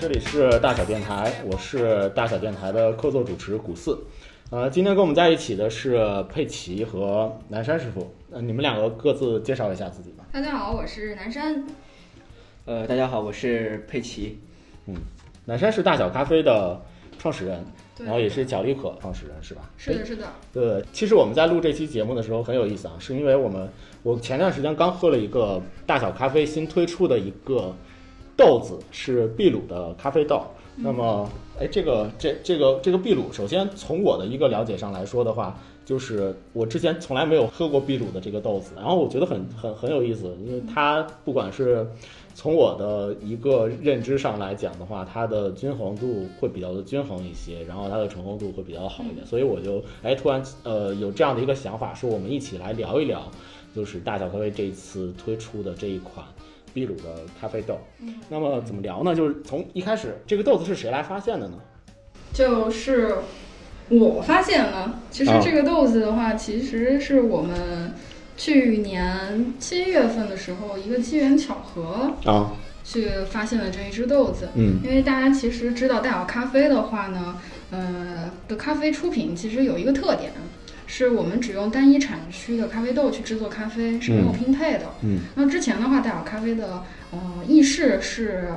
好，这里是大小电台，我是大小电台的客座主持古四。呃，今天跟我们在一起的是佩奇和南山师傅。呃，你们两个各自介绍一下自己吧。大家好，我是南山。呃，大家好，我是佩奇。嗯，南山是大小咖啡的创始人，然后也是角力可创始人，是吧？是的，是的。对，其实我们在录这期节目的时候很有意思啊，是因为我们我前段时间刚喝了一个大小咖啡新推出的一个豆子，是秘鲁的咖啡豆。那么，哎，这个这这个这个秘鲁，首先从我的一个了解上来说的话，就是我之前从来没有喝过秘鲁的这个豆子，然后我觉得很很很有意思，因为它不管是从我的一个认知上来讲的话，它的均衡度会比较的均衡一些，然后它的醇厚度会比较好一点，所以我就哎突然呃有这样的一个想法，说我们一起来聊一聊，就是大小咖啡这一次推出的这一款秘鲁的咖啡豆。那么怎么聊呢？就是从一开始这个豆子是谁来发现的呢？就是我发现了，其实啊这个豆子的话，其实是我们去年七月份的时候一个机缘巧合啊，去发现了这一只豆子。嗯因为大家其实知道大小咖啡的话呢，呃的咖啡出品其实有一个特点，是我们只用单一产区的咖啡豆去制作咖啡，是没有拼配的。嗯那之前的话，大小咖啡的呃意式是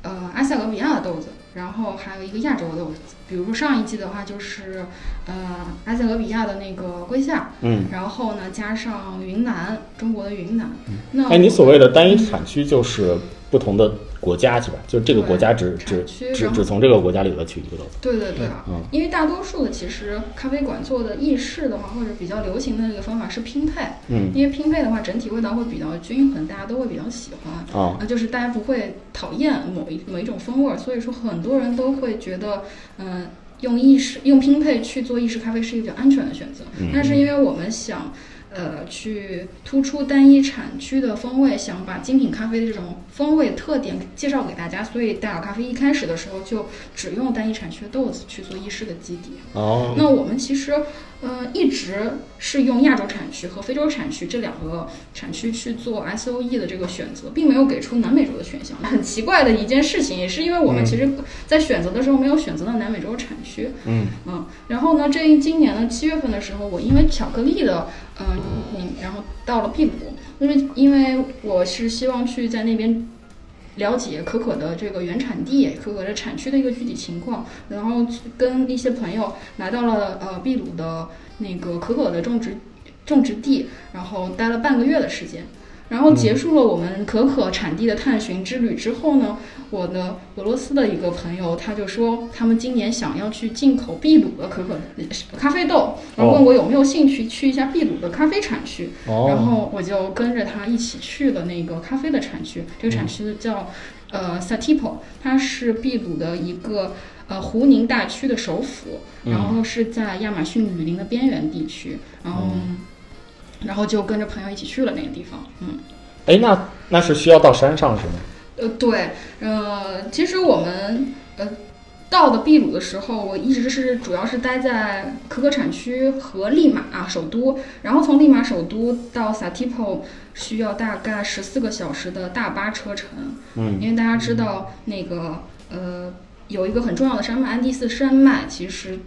呃埃塞俄比亚的豆子，然后还有一个亚洲的豆子，比如说上一季的话就是呃埃塞俄比亚的那个龟夏，嗯。然后呢加上云南，中国的云南。那哎，你所谓的单一产区就是不同的国家是吧？就是这个国家只只只只从这个国家里头取一个豆子。对对对啊，嗯因为大多数的其实咖啡馆做的意式的话，或者比较流行的这个方法是拼配，嗯因为拼配的话整体味道会比较均衡，大家都会比较喜欢。啊啊，就是大家不会讨厌某一某一种风味儿，所以说很多人都会觉得，嗯、用意式用拼配去做意式咖啡是一个比较安全的选择。嗯但是因为我们想，呃，去突出单一产区的风味，想把精品咖啡的这种风味特点介绍给大家，所以大小咖啡一开始的时候就只用单一产区的豆子去做意式的基底。哦那我们其实，呃，一直是用亚洲产区和非洲产区这两个产区去做 S O E 的这个选择，并没有给出南美洲的选项。很奇怪的一件事情，也是因为我们嗯其实在选择的时候没有选择到南美洲产区。嗯嗯，然后呢，这一今年的七月份的时候，我因为巧克力的，嗯、嗯，然后到了秘鲁，因为因为我是希望去在那边了解可可的这个原产地、可可的产区的一个具体情况，然后跟一些朋友来到了呃秘鲁的那个可可的种植种植地，然后待了半个月的时间。然后结束了我们可可产地的探寻之旅之后呢，我的俄罗斯的一个朋友他就说，他们今年想要去进口秘鲁的可可咖啡豆，然后问我有没有兴趣去一下秘鲁的咖啡产区。然哦后我就跟着他一起去了那个咖啡的产区，这个产区叫呃 Satipo，它是秘鲁的一个呃胡宁大区的首府，嗯。然后是在亚马逊雨林的边缘地区，然后、然后就跟着朋友一起去了那个地方，嗯。哎，那那是需要到山上是吗？呃，对，呃，其实我们呃到的秘鲁的时候，我一直是主要是待在可可产区和利马、啊首都，然后从利马首都到 Satipo 需要大概十四个小时的大巴车程，嗯因为大家知道那个呃有一个很重要的山脉安第斯山脉，其实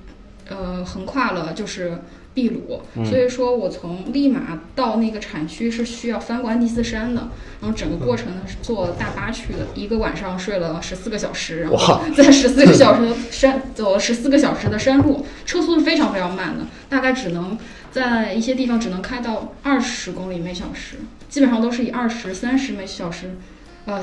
呃横跨了就是。秘鲁，所以说我从利马到那个产区是需要翻过安第斯山的，然后整个过程呢是坐大巴去的，一个晚上睡了十四个小时，然后哇 在十四个小时的山走了十四个小时的山路，车速是非常非常慢的，大概只能在一些地方只能开到二十公里每小时，基本上都是以二十三十每小时。呃，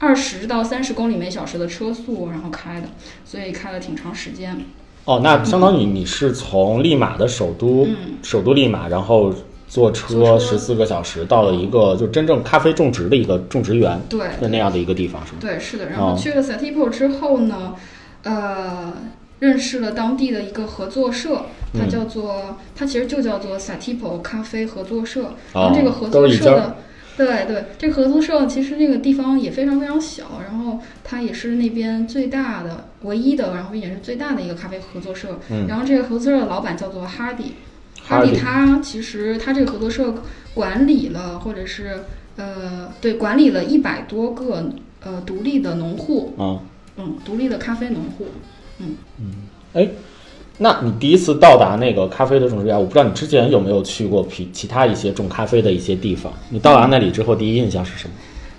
二十到三十公里每小时的车速，然后开的，所以开了挺长时间。哦，那相当于你是从利马的首都，嗯首都利马，然后坐坐车车十四个小时到了一个就真正咖啡种植的一个种植园对的那样的一个地方，是吗？对，是的。然哦后去了 Satipo 之后呢，呃，认识了当地的一个合作社，它嗯叫做，它其实就叫做 Satipo 咖啡合作社。然哦后这个合作社的，对对，这个合作社其实那个地方也非常非常小，然后它也是那边最大的、唯一的，然后也是最大的一个咖啡合作社。嗯然后这个合作社的老板叫做 Hardy。哈迪他其实他这个合作社管理了，或者是呃对管理了一百多个呃独立的农户，啊，嗯独立的咖啡农户。嗯嗯哎，那你第一次到达那个咖啡的种植园，我不知道你之前有没有去过其其他一些种咖啡的一些地方？你到达那里之后，第一印象是什么？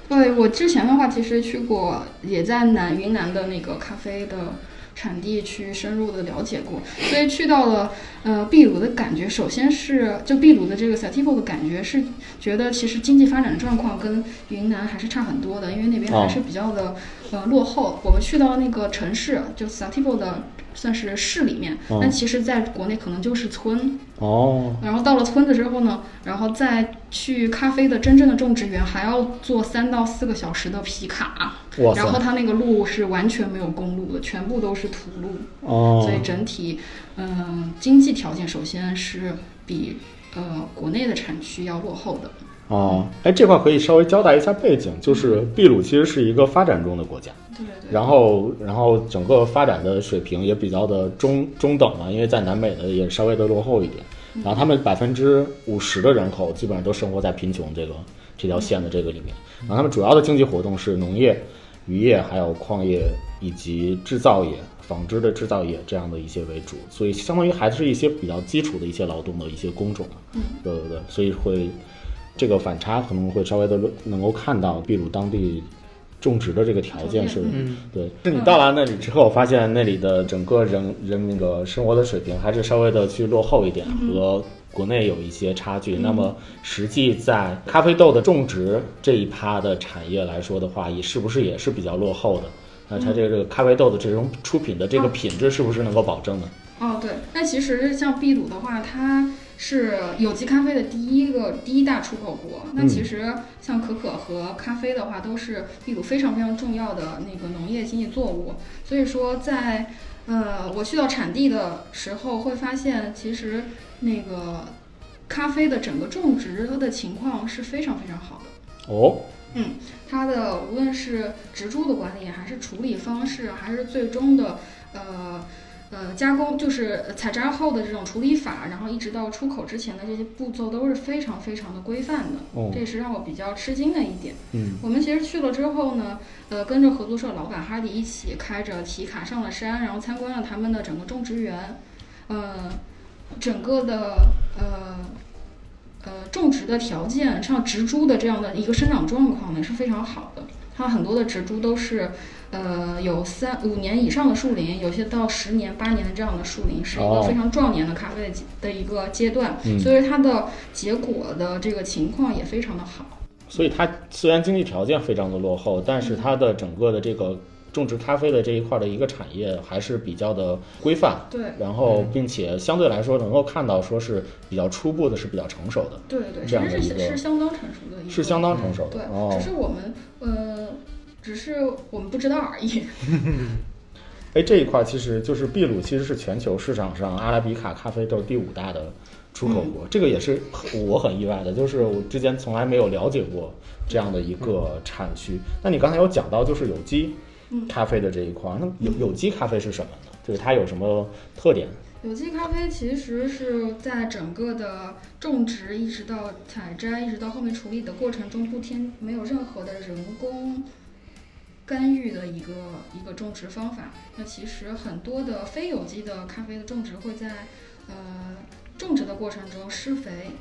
对我之前的话，其实去过，也在南云南的那个咖啡的产地去深入的了解过，所以去到了呃秘鲁的感觉，首先是就秘鲁的这个 Sativa 的感觉是觉得其实经济发展状况跟云南还是差很多的，因为那边还是比较的、呃落后。我们去到那个城市，就 Sativo 的算是市里面，哦但其实在国内可能就是村。哦，然后到了村子之后呢，然后再去咖啡的真正的种植园，还要坐三到四个小时的皮卡，然后它那个路是完全没有公路的，全部都是土路，哦所以整体，嗯、经济条件首先是比呃国内的产区要落后的。哦，哎，这块可以稍微交代一下背景，就是秘鲁其实是一个发展中的国家，对对然后然后整个发展的水平也比较的中中等嘛，因为在南美的也稍微的落后一点。然后他们百分之五十的人口基本上都生活在贫穷这个这条线的这个里面。然后他们主要的经济活动是农业、渔业，还有矿业以及制造业、纺织的制造业这样的一些为主，所以相当于还是一些比较基础的一些劳动的一些工种。嗯，对对对，所以会这个反差可能会稍微的能够看到秘鲁当地种植的这个条件是，嗯，对。是你到达那里之后，发现那里的整个人人那个生活的水平还是稍微的去落后一点，和国内有一些差距。那么实际在咖啡豆的种植这一趴的产业来说的话，也是不是也是比较落后的？那它这个咖啡豆的这种出品的这个品质是不是能够保证呢？哦，对，那其实像秘鲁的话，它是有机咖啡的第一个第一大出口国。那其实像可可和咖啡的话，都是秘鲁非常非常重要的那个农业经济作物。所以说在，呃我去到产地的时候，会发现其实那个咖啡的整个种植的情况是非常非常好的。哦，嗯它的无论是植株的管理，还是处理方式，还是最终的呃呃加工，就是采摘后的这种处理法，然后一直到出口之前的这些步骤都是非常非常的规范的。哦这也是让我比较吃惊的一点。嗯，我们其实去了之后呢，呃，跟着合作社老板哈迪一起开着提卡上了山，然后参观了他们的整个种植园，呃，整个的呃呃种植的条件，像植株的这样的一个生长状况呢是非常好的。它很多的植株都是呃有三五年以上的树龄，有些到十年、八年的这样的树龄，是一哦个非常壮年的咖啡的的一个阶段，嗯所以它的结果的这个情况也非常的好。所以它虽然经济条件非常的落后，但是它的整个的这个种植咖啡的这一块的一个产业还是比较的规范，对然后并且相对来说能够看到说是比较初步的，是比较成熟的，对对，这样是的一个是相当成熟的一个，是相当成熟的。对，哦只，是我们呃，只是我们不知道而已。哎，这一块其实就是秘鲁，其实是全球市场上阿拉比卡咖啡豆第五大的出口嗯国，这个也是我很意外的，就是我之前从来没有了解过这样的一个产区。那你刚才有讲到就是有机嗯咖啡的这一块，那有有机咖啡是什么呢？就是它有什么特点？有机咖啡其实是在整个的种植一直到采摘，一直到后面处理的过程中，不添没有任何的人工干预的一个一个种植方法。那其实很多的非有机的咖啡的种植会在呃种植的过程中施肥，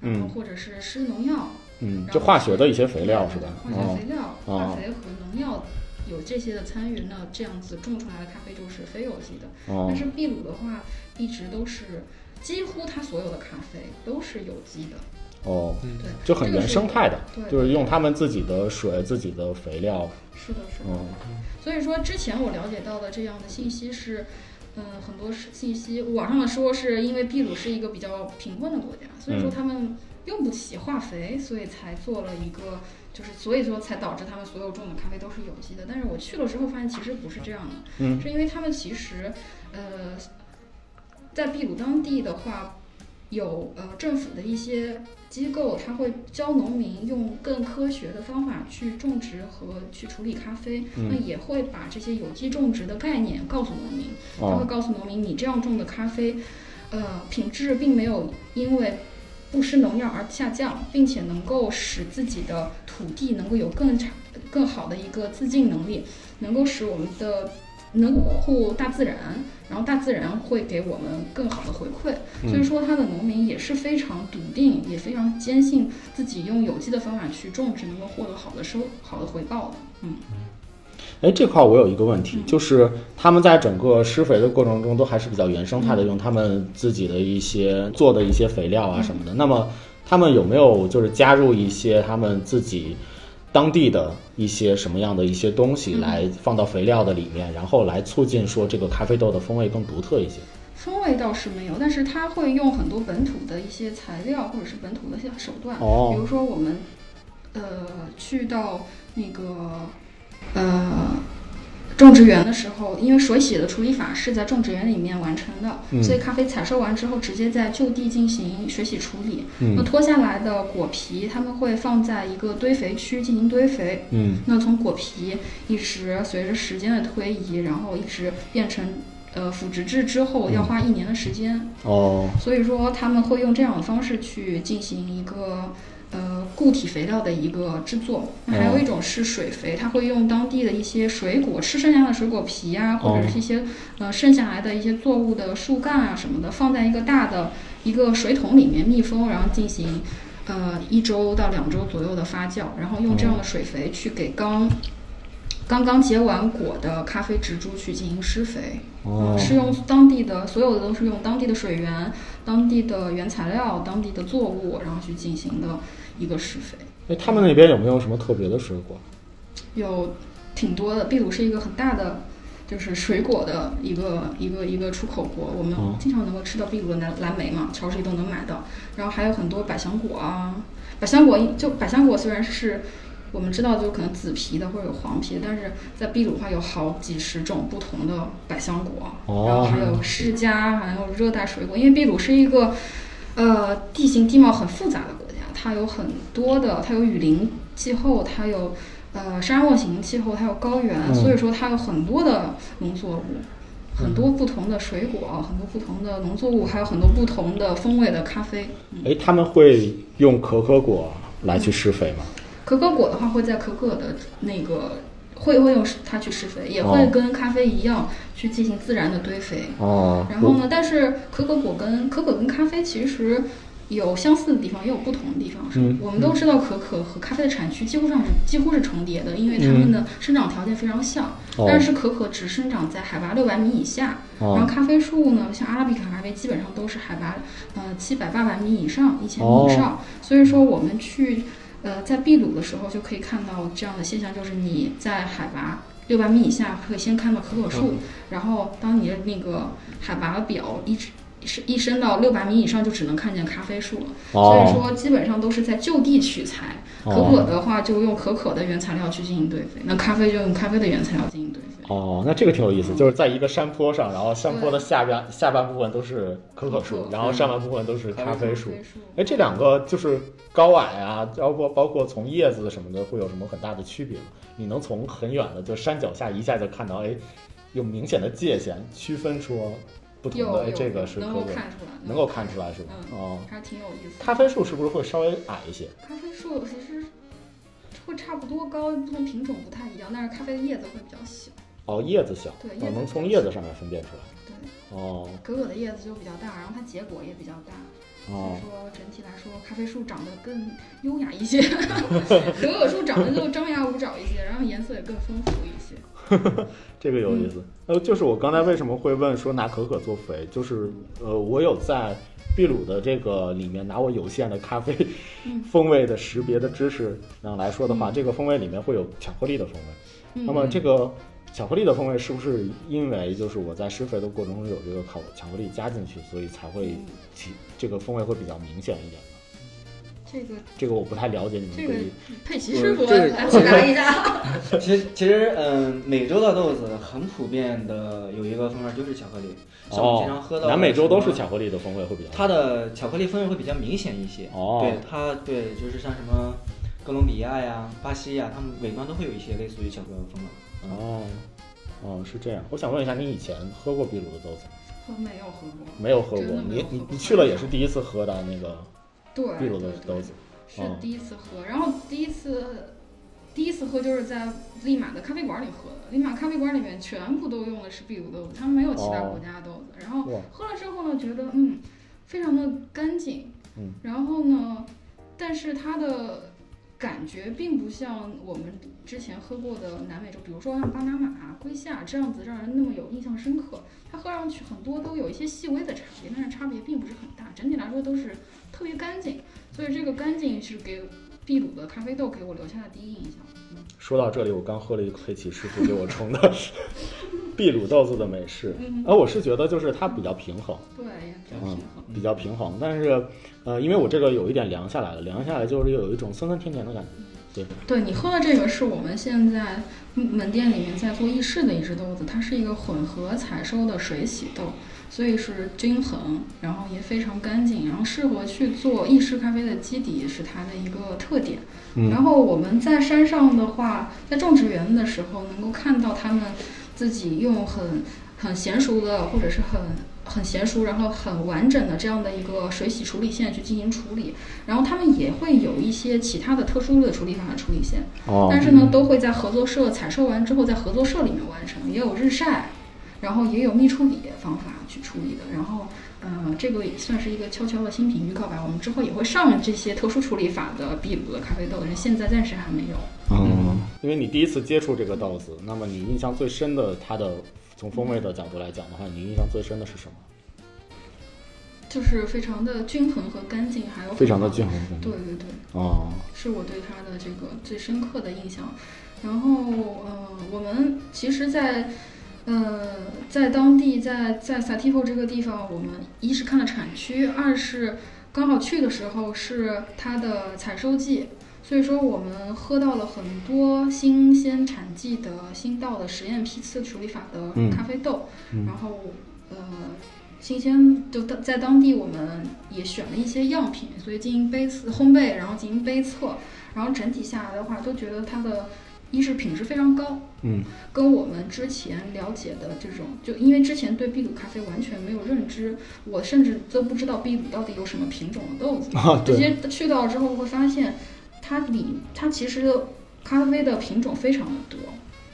然后嗯或者是施农药，嗯，就化学的一些肥料是吧？化学肥料、哦化肥和农药有这些的参与，那这样子种出来的咖啡就是非有机的。哦但是秘鲁的话，一直都是几乎它所有的咖啡都是有机的，哦，对，就很原生态的，对。就是用他们自己的水、自己的肥料，是的，是的。嗯。所以说之前我了解到的这样的信息是，嗯，很多是信息网上的说是因为秘鲁是一个比较贫困的国家，所以说嗯。他们用不起化肥，所以才做了一个，就是所以说才导致他们所有种的咖啡都是有机的。但是我去了之后发现其实不是这样的，嗯。是因为他们其实，呃，在秘鲁当地的话，有呃政府的一些机构，它会教农民用更科学的方法去种植和去处理咖啡，嗯那也会把这些有机种植的概念告诉农民。他会哦告诉农民，你这样种的咖啡，呃，品质并没有因为不施农药而下降，并且能够使自己的土地能够有更长更好的一个自净能力，能够使我们的能保护大自然，然后大自然会给我们更好的回馈。嗯所以说，他的农民也是非常笃定，也非常坚信自己用有机的方法去种植，能够获得好的收好的回报的。嗯。哎，这块儿我有一个问题，嗯就是他们在整个施肥的过程中都还是比较原生态的，嗯用他们自己的一些做的一些肥料啊什么的。那么他们有没有就是加入一些他们自己当地的一些什么样的一些东西嗯来放到肥料的里面，然后来促进说这个咖啡豆的风味更独特一些？风味倒是没有，但是它会用很多本土的一些材料或者是本土的一些手段，哦比如说我们呃去到那个呃种植园的时候，因为水洗的处理法是在种植园里面完成的，嗯所以咖啡采收完之后直接在就地进行水洗处理。那嗯脱下来的果皮，他们会放在一个堆肥区进行堆肥。嗯那从果皮一直随着时间的推移，然后一直变成呃腐殖质之后，要花一年的时间。哦所以说他们会用这样的方式去进行一个呃固体肥料的一个制作。那还有一种是水肥，它会用当地的一些水果吃剩下的水果皮啊，或者是一些呃剩下来的一些作物的树干啊什么的，放在一个大的一个水桶里面密封，然后进行。呃，一周到两周左右的发酵，然后用这样的水肥去给刚刚刚结完果的咖啡植株去进行施肥。哦嗯，是用当地的所有的都是用当地的水源、当地的原材料、当地的作物，然后去进行的一个施肥，哎，他们那边有没有什么特别的水果？有挺多的。秘鲁是一个很大的。就是水果的一个一个一个出口国，我们哦经常能够吃到秘鲁的蓝蓝莓嘛，超市里都能买到。然后还有很多百香果啊，百香果就百香果虽然是我们知道就可能紫皮的或者有黄皮，但是在秘鲁的话有好几十种不同的百香果，哦然后还有释迦，还有热带水果。因为秘鲁是一个呃地形地貌很复杂的国家，它有很多的，它有雨林气候，它有呃沙漠型气候，它有高原，嗯所以说它有很多的农作物。很多不同的水果，很多不同的农作物，还有很多不同的风味的咖啡。哎，他们会用可可果来去施肥吗？可可果的话，会在可可的那个会会用它去施肥，也会哦跟咖啡一样去进行自然的堆肥。哦，然后呢，但是可可果跟可可跟咖啡其实有相似的地方，也有不同的地方。是嗯我们都知道可可和咖啡的产区几乎上是几乎是重叠的，因为它们的生长条件非常像。但是可可只生长在海拔六百米以下，然后哦咖啡树呢，像阿拉比卡咖啡基本上都是海拔呃七百八百米以上，一千米以上。所以说我们去呃在秘鲁的时候就可以看到这样的现象，就是你在海拔六百米以下可以先看到可可树，然后当你的那个海拔表一直是一升到六百米以上，就只能看见咖啡树了。所以哦说基本上都是在就地取材。可可的话就用可可的原材料去进行堆肥，那咖啡就用咖啡的原材料进行堆肥。哦，那这个挺有意思，就是在一个山坡上，然后山坡的下边下半部分都是可可树然后上半部分都是咖啡树。树哎，这两个就是高矮啊，包括包括从叶子什么的，会有什么很大的区别吗？你能从很远的就山脚下一下就看到，哎，有明显的界限，区分说不这个是可能够，看出来，能够看出来是吧？嗯哦，还挺有意思的。咖啡树是不是会稍微矮一些？咖啡树其实会差不多高，不同品种不太一样，但是咖啡的叶子会比较小。哦，叶子小，对哦能从叶子上面分辨出来。对，哦可可的叶子就比较大，然后它结果也比较大，所哦以，说整体来说，咖啡树长得更优雅一些，可可树长得就张牙舞爪一些，然后颜色也更丰富一些。这个有意思。呃，就是我刚才为什么会问说拿可可做肥，就是呃，我有在秘鲁的这个里面拿我有限的咖啡嗯 风味的识别的知识上来说的话，嗯这个风味里面会有巧克力的风味。嗯那么这个巧克力的风味是不是因为就是我在施肥的过程中有这个巧巧克力加进去，所以才会嗯起这个风味会比较明显一点呢？这个这个我不太了解，你们这个可以佩奇师傅这个来回答一下。其实其实嗯，美洲的豆子很普遍的有一个风味就是巧克力，像我们经常喝到南美洲都是巧克力的风味会比较它的巧克力风味会比较明显一些。哦对它对，就是像什么哥伦比亚呀、巴西呀，它们尾端都会有一些类似于巧克力的风味。哦，哦，是这样。我想问一下，你以前喝过秘鲁的豆子吗？我没有喝过，没有喝过，没有喝过你你你去了也是第一次喝到那个对，对对豆子。是哦第一次喝，然后第一次第一次喝就是在利马的咖啡馆里喝的，利马咖啡馆里面全部都用的是秘鲁豆子，他们没有其他国家的豆子。然后喝了之后呢，觉得嗯，非常的干净，嗯，然后呢，但是它的感觉并不像我们之前喝过的南美洲，比如说像巴拿马、圭夏这样子让人那么有印象深刻。它喝上去很多都有一些细微的差别，但是差别并不是很大，整体来说都是特别干净。所以这个干净是给秘鲁的咖啡豆给我留下的第一印象。说到这里，我刚喝了一个黑崎师傅给我冲的 秘鲁豆子的美式，嗯，而我是觉得就是它比较平衡，对，也比较平衡。比较平衡，但是呃，因为我这个有一点凉下来了，凉下来就是有一种酸酸甜甜的感觉。对你喝的这个是我们现在门店里面在做意式的一只豆子，它是一个混合采收的水洗豆，所以是均衡，然后也非常干净，然后适合去做意式咖啡的基底是它的一个特点。嗯然后我们在山上的话，在种植园的时候，能够看到他们自己用很很娴熟的，或者是很很娴熟，然后很完整的这样的一个水洗处理线去进行处理。然后他们也会有一些其他的特殊的处理法的处理线，哦但是呢，都会在合作社采收完之后，在合作社里面完成，也有日晒，然后也有密处理方法去处理的。然后，呃，这个也算是一个悄悄的新品预告吧。我们之后也会上这些特殊处理法的秘鲁的咖啡豆，但是现在暂时还没有。嗯，因为你第一次接触这个豆子，那么你印象最深的它的从风味的角度来讲的话，你印象最深的是什么？就是非常的均衡和干净，还有非常的均衡。对对对，哦，是我对它的这个最深刻的印象。然后，呃，我们其实在，呃，在当地，在在萨蒂夫这个地方，我们一是看了产区，二是刚好去的时候是它的采收季，所以说我们喝到了很多新鲜产季的新到的实验批次处理法的嗯咖啡豆，嗯然后呃。新鲜就当在当地，我们也选了一些样品，所以进行杯测烘焙，然后进行杯测，然后整体下来的话，都觉得它的一是品质非常高，嗯，跟我们之前了解的这种，就因为之前对秘鲁咖啡完全没有认知，我甚至都不知道秘鲁到底有什么品种的豆子。啊，对，这些去到之后会发现，它里它其实咖啡的品种非常的多。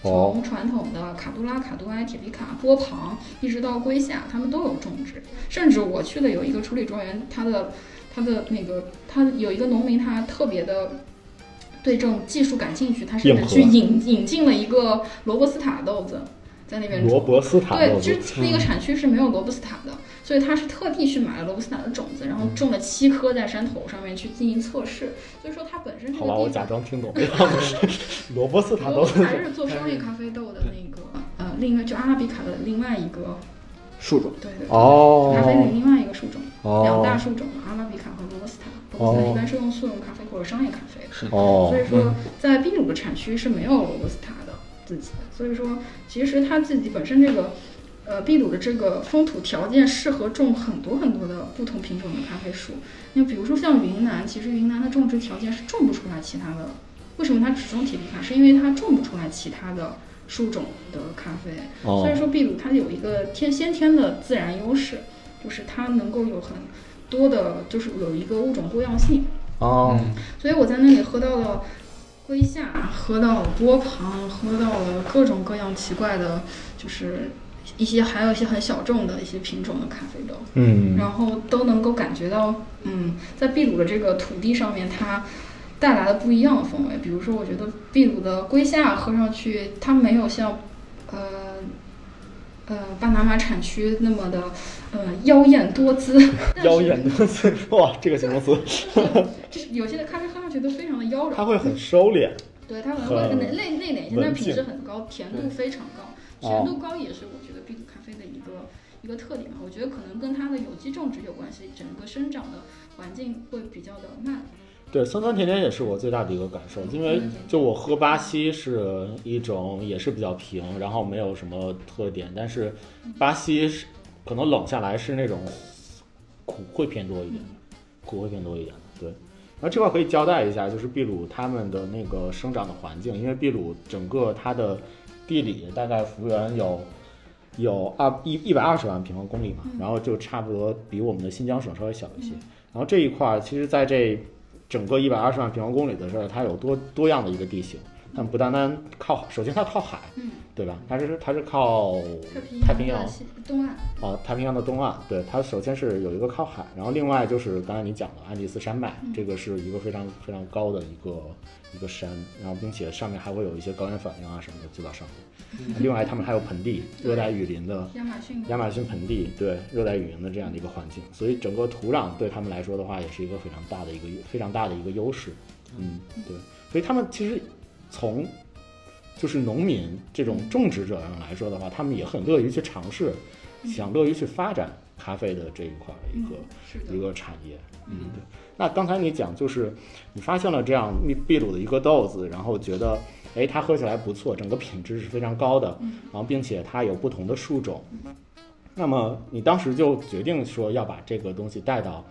哦，从传统的卡杜拉、卡杜埃、铁皮卡、波旁，一直到圭夏，他们都有种植。甚至我去的有一个处理庄园，它的它的那个，它有一个农民，他特别的对这种技术感兴趣，他甚至去引引进了一个罗伯斯塔豆子，在那边种罗伯斯塔对，豆就子，是那个产区是没有罗伯斯塔的，所以他是特地去买了罗伯斯塔的种子，然后种了七颗在山头上面去进行测试。所以说它本身这好吧，我个地方，假装听懂了，罗伯斯塔豆子罗还是做商业咖啡豆的那个呃，另外就阿拉比卡的另外一个，树种。对对对，哦咖啡的另外一个树种，两大哦树种阿拉比卡和罗伯斯塔。一般是用速溶咖啡或者商业咖啡的。是哦所以说，在秘鲁的产区是没有罗布斯塔的自己的，所以说，其实它自己本身这个，呃，秘鲁的这个风土条件适合种很多很多的不同品种的咖啡树。那比如说像云南，其实云南的种植条件是种不出来其他的。为什么它只种铁皮卡？是因为它种不出来其他的树种的咖啡。所以哦，说，秘鲁它有一个天先天的自然优势，就是它能够有很多的，就是有一个物种多样性。哦，所以我在那里喝到了龟夏，喝到了波旁，喝到了各种各样奇怪的，就是一些还有一些很小众的一些品种的咖啡豆，嗯，然后都能够感觉到，嗯，在秘鲁的这个土地上面，它带来了不一样的风味。比如说，我觉得秘鲁的龟夏喝上去，它没有像，呃。呃，巴拿马产区那么的，呃，妖艳多姿，妖艳多姿，哇，这个形容词，就是有些的咖啡喝上去都非常的妖娆，它会很收敛，对，它可能会很内内内敛一些，但是品质很高，甜度非常高，哦甜度高也是我觉得秘鲁咖啡的一个一个特点吧。我觉得可能跟它的有机种植有关系，整个生长的环境会比较的慢。对，酸酸甜甜也是我最大的一个感受，因为就我喝巴西是一种也是比较平，然后没有什么特点，但是巴西是可能冷下来是那种苦会偏多一点，苦会偏多一点的，对。然后这块可以交代一下，就是秘鲁他们的那个生长的环境，因为秘鲁整个它的地理大概幅员有有二一一百二十万平方公里嘛，然后就差不多比我们的新疆省稍微小一些。然后这一块儿，其实在这整个一百二十万平方公里的这儿，它有多多样的一个地形，但不单单靠海，首先它靠海，嗯，对吧？它是它是靠太平洋东岸，哦，太平洋的东岸，对它首先是有一个靠海，然后另外就是刚才你讲的安第斯山脉，嗯这个是一个非常非常高的一个一个山，然后并且上面还会有一些高原反应啊什么的就到上面。另外他们还有盆地，热带雨林的亚马逊亚马逊盆地，对热带雨林的这样的一个环境，所以整个土壤对他们来说的话，也是一个非常大的一个非常大的一个优势。嗯，对，所以他们其实从就是农民这种种植者上来说的话，他们也很乐于去尝试，想乐于去发展咖啡的这一块的一个、嗯一个产业。嗯，对。那刚才你讲就是你发现了这样秘秘鲁的一个豆子，然后觉得哎它喝起来不错，整个品质是非常高的，嗯然后并且它有不同的树种。那么你当时就决定说要把这个东西带到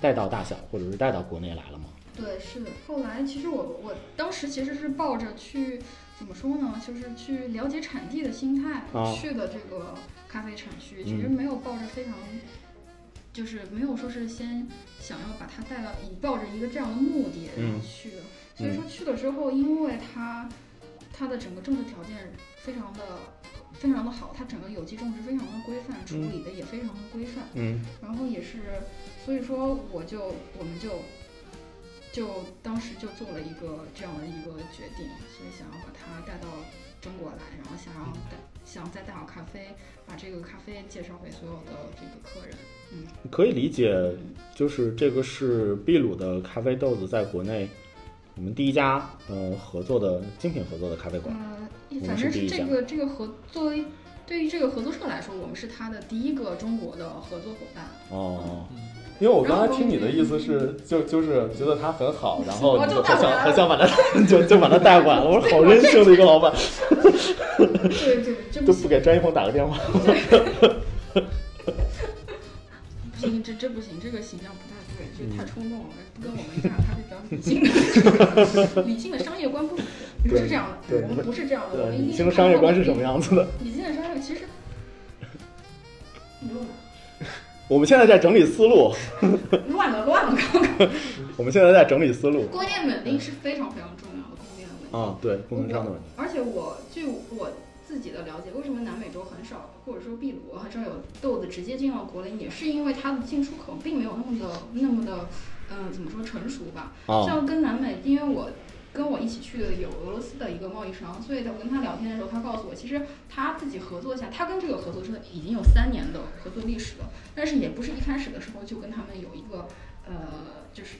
带到大小，或者是带到国内来了吗？对，是的。后来其实我我当时其实是抱着去怎么说呢，就是去了解产地的心态、啊去的这个咖啡产区，其嗯实没有抱着非常，就是没有说是先想要把它带到，以抱着一个这样的目的然后嗯去的。所以说去了之后，因为它它的整个种植条件非常的非常的好，它整个有机种植非常的规范，处理的也非常的规范。嗯然后也是，所以说我就我们就就当时就做了一个这样的一个决定，所以想要把它带到中国来，然后想要带想再带好咖啡把这个咖啡介绍给所有的这个客人。嗯，可以理解，就是这个是秘鲁的咖啡豆子在国内我们第一家呃合作的精品合作的咖啡馆。呃，反正是这个这个合作为对于这个合作社来说，我们是他的第一个中国的合作伙伴。哦，因为我刚才听你的意思是，就就是觉得他很好，然后我就很想很想把他就就把他带过来了。我说好任性的一个老板，对对，就不给张一鹏打个电话。不行，这这不行，这个形象不太对，这太冲动了，不跟我们一样，他是比较理性的，理性的商业观不不是这样的，对我们不是这样的，理性的商业观是什么样子的？理性的商业其实，我们现在在整理思路，乱了乱了，刚刚 我们现在在整理思路。供应链稳定是非常非常重要的，供应链稳定。啊，对，供应商的问题。而且我据我自己的了解，为什么南美洲很少，或者说秘鲁很少有豆子直接进到国内，也是因为它的进出口并没有那么的那么的，嗯、怎么说成熟吧？啊，像跟南美，因为我跟我一起去的有俄罗斯的一个贸易商，所以在我跟他聊天的时候，他告诉我，其实他自己合作下，他跟这个合作社已经有三年的合作历史了，但是也不是一开始的时候就跟他们有一个呃，就是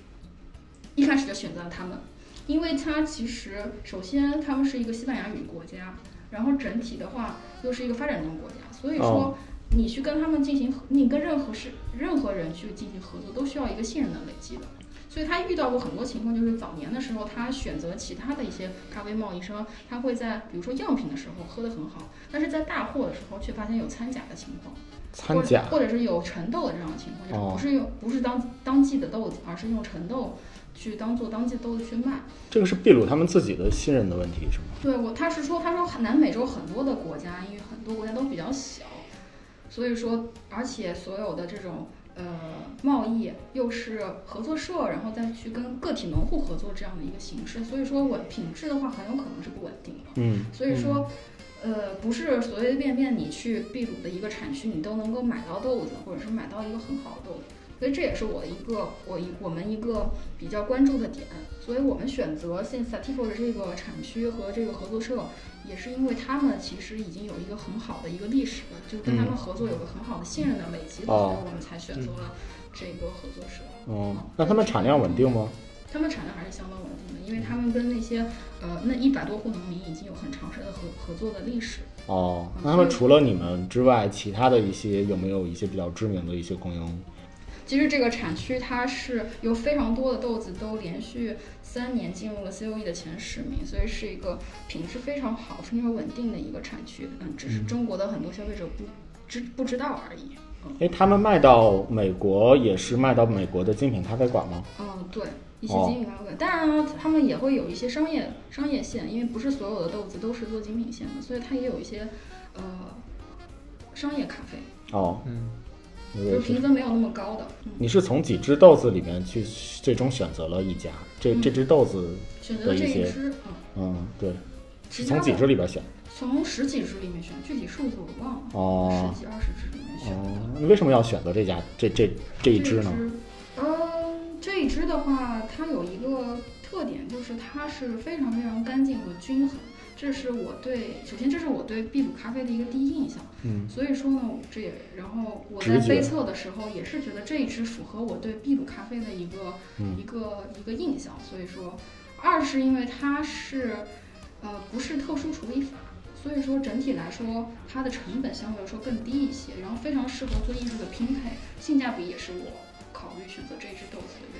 一开始就选择了他们，因为他其实首先他们是一个西班牙语国家，然后整体的话又是一个发展中国家，所以说。哦你去跟他们进行，你跟任何是任何人去进行合作，都需要一个信任的累积的。所以他遇到过很多情况，就是早年的时候，他选择其他的一些咖啡贸易商，他会在比如说样品的时候喝得很好，但是在大货的时候却发现有掺假的情况，掺假或者是有陈豆的这样的情况，哦就是不是用不是当当季的豆子，而是用陈豆去当做当季豆子去卖。这个是秘鲁他们自己的信任的问题，是吗？对我，他是说，他说南美洲很多的国家，因为很多国家都比较小，所以说，而且所有的这种呃贸易又是合作社，然后再去跟个体农户合作这样的一个形式，所以说我品质的话很有可能是不稳定的。嗯所以说，呃，不是随随便便你去秘鲁的一个产区，你都能够买到豆子，或者是买到一个很好的豆子。所以这也是我一个我一我们一个比较关注的点。所以我们选择现 Satifo 的这个产区和这个合作社，也是因为他们其实已经有一个很好的一个历史了，就跟他们合作有个很好的信任的累积，哦所以我们才选择了这个合作社。哦，那他们产量稳定吗？他们产量还是相当稳定的，因为他们跟那些呃那一百多户农民已经有很长时间的合合作的历史。哦，那他们除了你们之外，其他的一些有没有一些比较知名的一些供应？其实这个产区它是有非常多的豆子都连续三年进入了 COE 的前十名，所以是一个品质非常好、非常稳定的一个产区。嗯，只是中国的很多消费者不知不知道而已。哎，他们卖到美国也是卖到美国的精品咖啡馆吗？嗯，对，一些哦精品咖啡馆，当然了，他们也会有一些商业商业线，因为不是所有的豆子都是做精品线的，所以它也有一些呃商业咖啡。哦，嗯，就评分没有那么高的。嗯，你是从几只豆子里面去最终选择了一家？这这只豆子选择了这一只，嗯，嗯，对，是从几只里边选？从十几只里面选，具体数字我忘了。哦，十几二十只里面选。哦，你为什么要选择这家这这这一只呢？嗯，这一只的话，它有一个特点，就是它是非常非常干净和均衡。这是我对，首先这是我对秘鲁咖啡的一个第一印象。嗯，所以说呢，这也然后我在杯测的时候也是觉得这一支符合我对秘鲁咖啡的一个一个一个印象。所以说，二是因为它是呃不是特殊处理法。所以说整体来说，它的成本相对来说更低一些，然后非常适合做艺术的拼配，性价比也是我考虑选择这支豆子的原因。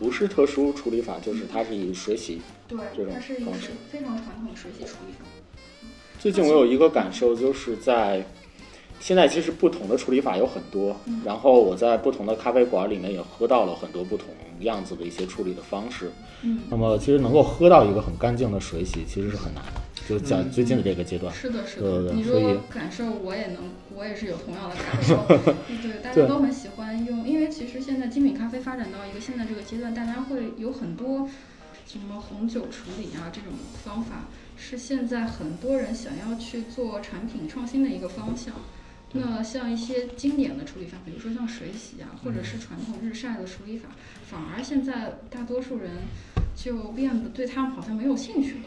不是特殊处理法，就是它是以水洗对，它是一个非常传统的水洗处理法。最近我有一个感受，就是在现在其实不同的处理法有很多，然后我在不同的咖啡馆里面也喝到了很多不同样子的一些处理的方式。嗯，那么其实能够喝到一个很干净的水洗，其实是很难的。就在最近的这个阶段，是的，是的。你说感受，我也能，我也是有同样的感受。对，大家都很喜欢用，因为其实现在精品咖啡发展到一个现在这个阶段，大家会有很多什么红酒处理啊这种方法，是现在很多人想要去做产品创新的一个方向。那像一些经典的处理法，比如说像水洗啊，或者是传统日晒的处理法，反而现在大多数人就变得对他们好像没有兴趣了。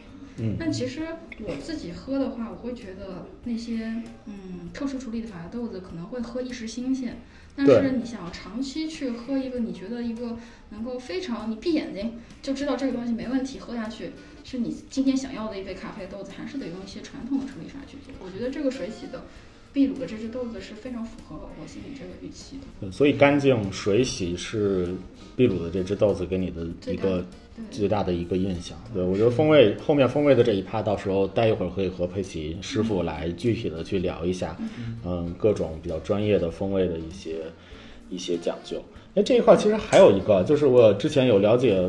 但其实我自己喝的话，我会觉得那些嗯特殊处理的法豆子可能会喝一时新鲜，但是你想要长期去喝一个你觉得一个能够非常你闭眼睛就知道这个东西没问题喝下去是你今天想要的一杯咖啡豆子，还是得用一些传统的处理法去做。我觉得这个水洗的秘鲁的这只豆子是非常符合我心里这个预期的。所以干净水洗是秘鲁的这只豆子给你的一个。最大的一个印象，对我觉得风味后面风味的这一趴，到时候待一会儿可以和佩奇师傅来具体的去聊一下，嗯，各种比较专业的风味的一些一些讲究。哎，这一块其实还有一个，就是我之前有了解。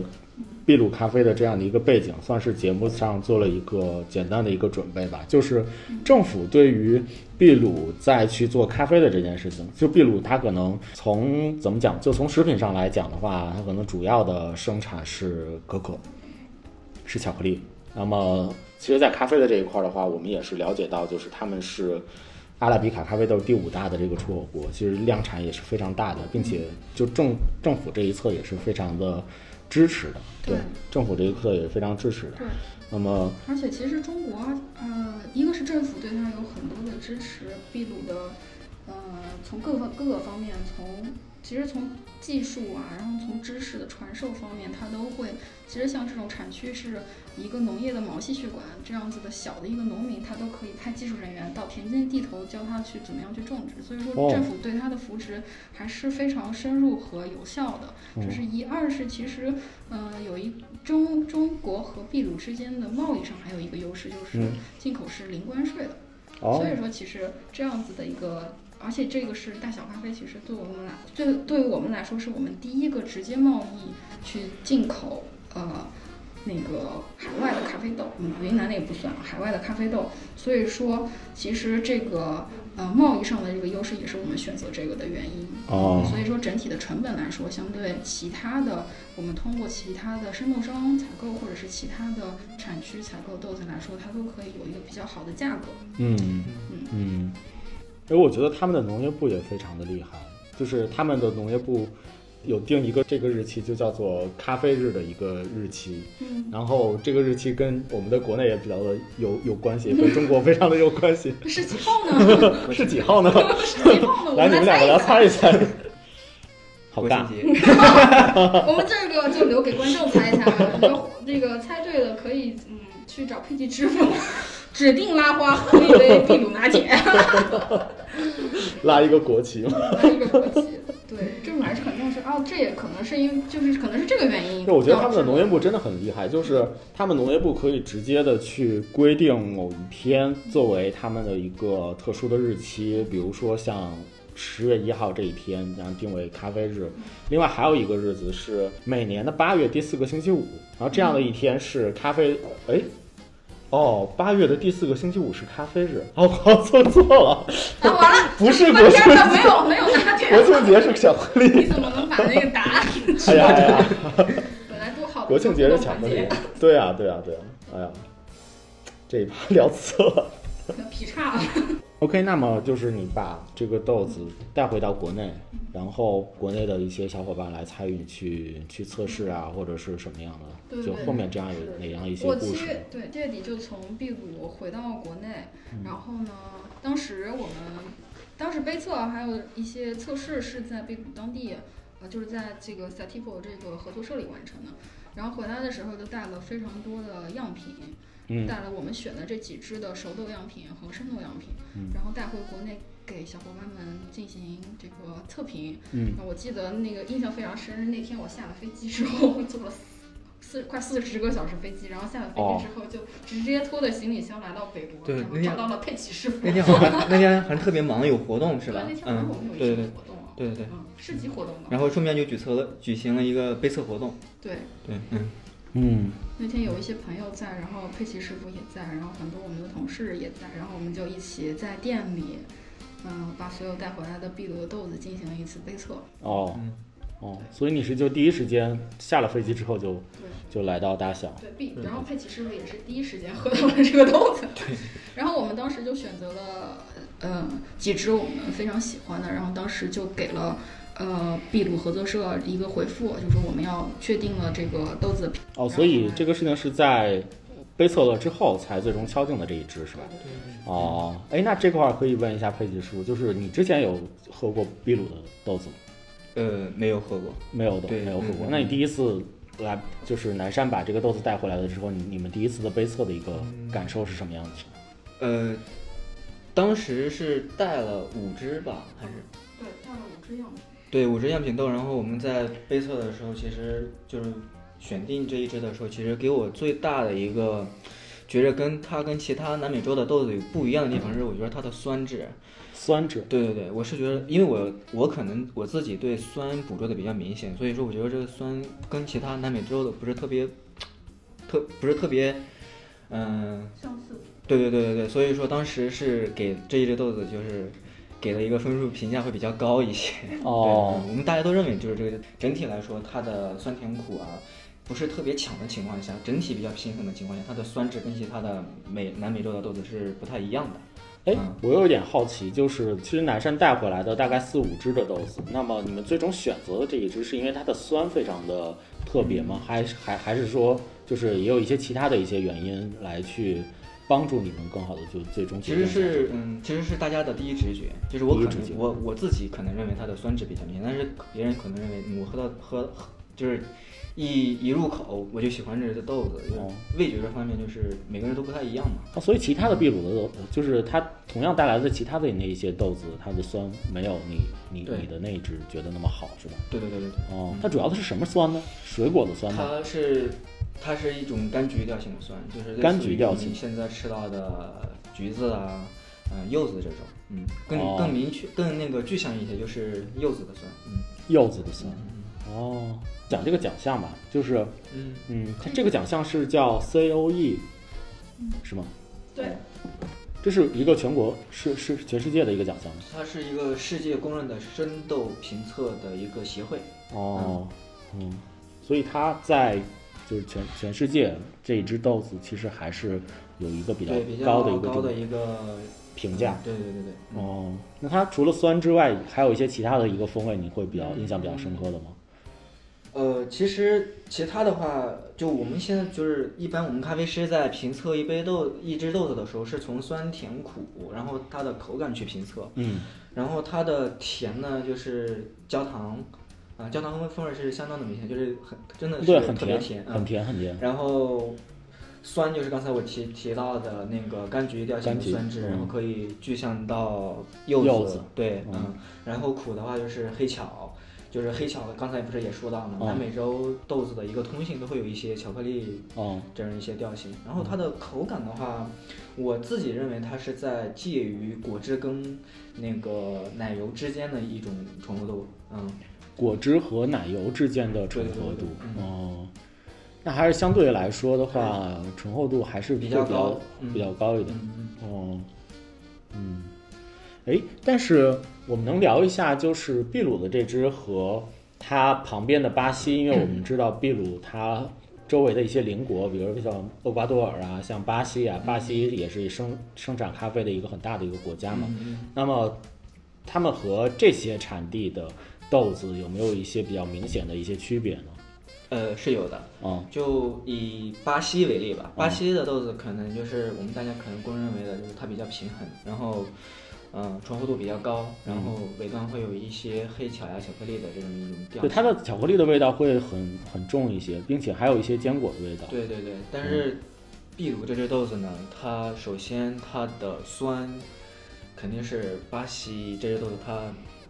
秘鲁咖啡的这样的一个背景，算是节目上做了一个简单的一个准备吧。就是政府对于秘鲁在去做咖啡的这件事情，就秘鲁它可能从怎么讲，就从食品上来讲的话，它可能主要的生产是可可，是巧克力。那么，其实，在咖啡的这一块的话，我们也是了解到，就是他们是阿拉比卡咖啡豆第五大的这个出口国，其实量产也是非常大的，并且就政政府这一侧也是非常的。支持的，对政府这一刻也是非常支持的。对，那么而且其实中国，呃，一个是政府对它有很多的支持，秘鲁的，呃，从各方各个方面从。其实从技术啊，然后从知识的传授方面，它都会。其实像这种产区是一个农业的毛细血管这样子的小的一个农民，他都可以派技术人员到田间地头教他去怎么样去种植。所以说政府对他的扶持还是非常深入和有效的。这是一，二是其实，嗯，有一中中国和秘鲁之间的贸易上还有一个优势，就是进口是零关税的。所以说其实这样子的一个。而且这个是大小咖啡，其实对我们来，对对于我们来说，是我们第一个直接贸易去进口呃那个海外的咖啡豆，嗯，云南那也不算，海外的咖啡豆。所以说，其实这个呃贸易上的这个优势也是我们选择这个的原因。哦。所以说整体的成本来说，相对其他的，我们通过其他的生豆商采购或者是其他的产区采购豆子来说，它都可以有一个比较好的价格。嗯嗯嗯。因为我觉得他们的农业部也非常的厉害，就是他们的农业部有定一个这个日期，就叫做咖啡日的一个日期。嗯，然后这个日期跟我们的国内也比较的有有关系，跟中国非常的有关系。是几号呢？是几号呢？是几号呢？来，你们两个来猜一猜。好尬。我们这个就留给观众猜一猜，这个猜对了可以嗯去找佩奇支付。指定拉花喝一杯秘鲁拿铁，拉一个国旗吗？拉一个国旗，对，这来肯定是哦，这也可能是因为就是可能是这个原因。就我觉得他们的农业部真的很厉害，就是他们农业部可以直接的去规定某一天作为他们的一个特殊的日期，比如说像十月一号这一天，然后定为咖啡日。另外还有一个日子是每年的八月第四个星期五，然后这样的一天是咖啡，哎。哦，八月的第四个星期五是咖啡日。哦，我做错了，啊，完了，不是半国庆节，没有没有国庆节是巧克力你。怎么能把那个答案？哎呀哎呀，本来多好国庆节是巧克力。对啊对啊对啊，哎呀，这一趴聊错了。劈叉了。OK，那么就是你把这个豆子带回到国内，然后国内的一些小伙伴来参与去去测试啊，或者是什么样的？就对对后面这样有哪样一些我故事？七月对七月底就从秘鲁回到国内，然后呢，当时我们当时杯测还有一些测试是在秘鲁当地，呃，就是在这个 Satipo 这个合作社里完成的。然后回来的时候就带了非常多的样品，嗯带了我们选的这几只的熟豆样品和生豆样品，嗯然后带回国内给小伙伴们进行这个测评。嗯那我记得那个印象非常深，那天我下了飞机之后，坐了四四快四十个小时飞机，然后下了飞哦机之后就直接拖着行李箱来到北国，然后对找到了佩奇师傅。那天好像那天还特别忙，有活动是吧对那？天晚上嗯我们有，一对对对些活动啊，对对对。嗯，市集活动嘛。然后顺便就举策了举行了一个杯测活动。对，对，嗯，嗯那天有一些朋友在，然后佩奇师傅也在，然后很多我们的同事也在，然后我们就一起在店里，嗯，把所有带回来的秘鲁的豆子进行了一次杯测。哦嗯哦，所以你是就第一时间下了飞机之后就。就来到大小。对，必然后佩奇师傅也是第一时间喝到了这个豆子。对，然后我们当时就选择了呃几支我们非常喜欢的，然后当时就给了呃秘鲁合作社一个回复，就是我们要确定了这个豆子哦，所以这个事情是在杯测了之后才最终敲定的这一支是吧？对哦，哎，那这块儿可以问一下佩奇师傅，就是你之前有喝过秘鲁的豆子吗？呃，没有喝过。没有的，对没有喝过。嗯那你第一次来，就是南山把这个豆子带回来了之后，你你们第一次的杯测的一个感受是什么样子？呃，当时是带了五只吧，还是对，带了五只样品。对五只样品豆。然后我们在杯测的时候，其实就是选定这一只的时候，其实给我最大的一个觉着跟它跟其他南美洲的豆子有不一样的地方是，我觉得它的酸质。酸质。对对对，我是觉得，因为我我可能我自己对酸捕捉的比较明显，所以说我觉得这个酸跟其他南美洲的不是特别特不是特别，嗯、相似。对对对对对，所以说当时是给这一只豆子就是给了一个分数评价会比较高一些。哦我们大家都认为就是这个整体来说，它的酸甜苦啊不是特别强的情况下，整体比较平衡的情况下，它的酸质跟其他的美南美洲的豆子是不太一样的。哎嗯，我有一点好奇，就是其实南山带回来的大概四五支的豆子，那么你们最终选择的这一支是因为它的酸非常的特别吗？还是还还是说就是也有一些其他的一些原因来去帮助你们更好的就最终其实是嗯，其实是大家的第一直觉，就是我可能我我自己可能认为它的酸质比较明显，但是别人可能认为我喝到喝喝就是一一入口我就喜欢这个豆子，味觉这方面就是每个人都不太一样嘛。啊，所以其他的秘鲁的豆，就是它同样带来的其他的那一些豆子，它的酸没有你你你的那一支觉得那么好，是吧？对对对对对，哦，它主要的是什么酸呢？水果的酸吗？它是它是一种柑橘调性的酸，就是柑橘调性现在吃到的橘子啊，嗯、柚子这种，嗯，更、哦更明确更那个具象一些，就是柚子的酸，嗯柚子的酸。哦，讲这个奖项吧，就是嗯。嗯，它这个奖项是叫 COE，是吗？对，这是一个全国是是全世界的一个奖项吗？它是一个世界公认的深度评测的一个协会。哦，嗯，所以它在就是全全世界这一只豆子其实还是有一个比较高的一个高的一个评价。对对对对对。嗯哦，那它除了酸之外，还有一些其他的一个风味，你会比较印象比较深刻的吗？呃，其实其他的话，就我们现在就是一般我们咖啡师在评测一杯豆一只豆子的时候，是从酸甜苦，然后它的口感去评测。嗯，然后它的甜呢，就是焦糖，啊、焦糖风味是相当的明显，就是很真的是，很特别甜，甜，很嗯甜很甜。然后酸就是刚才我提提到的那个柑橘调性的酸质，嗯然后可以具象到柚子，柚子对，嗯嗯，然后苦的话就是黑巧。就是黑巧，刚才不是也说到嘛，嗯。南美洲豆子的一个通性都会有一些巧克力哦，这样一些调性。然后它的口感的话，我自己认为它是在介于果汁跟那个奶油之间的一种醇厚度。嗯，果汁和奶油之间的醇厚度哦，那还是相对来说的话，醇厚度还是比比较较高嗯。比较高一点。嗯，哎，但是我们能聊一下，就是秘鲁的这支和它旁边的巴西，因为我们知道秘鲁它周围的一些邻国，比如像厄瓜多尔啊，像巴西啊，巴西也是生生产咖啡的一个很大的一个国家嘛。嗯那么，他们和这些产地的豆子有没有一些比较明显的一些区别呢？呃，是有的。嗯就以巴西为例吧，巴西的豆子可能就是我们大家可能公认为的，就是它比较平衡，然后，嗯、醇厚度比较高，然后尾端会有一些黑巧呀、巧克力的这种一种调对，它的巧克力的味道会很很重一些，并且还有一些坚果的味道。对对对，但是秘鲁这只豆子呢，它首先它的酸肯定是巴西这只豆子它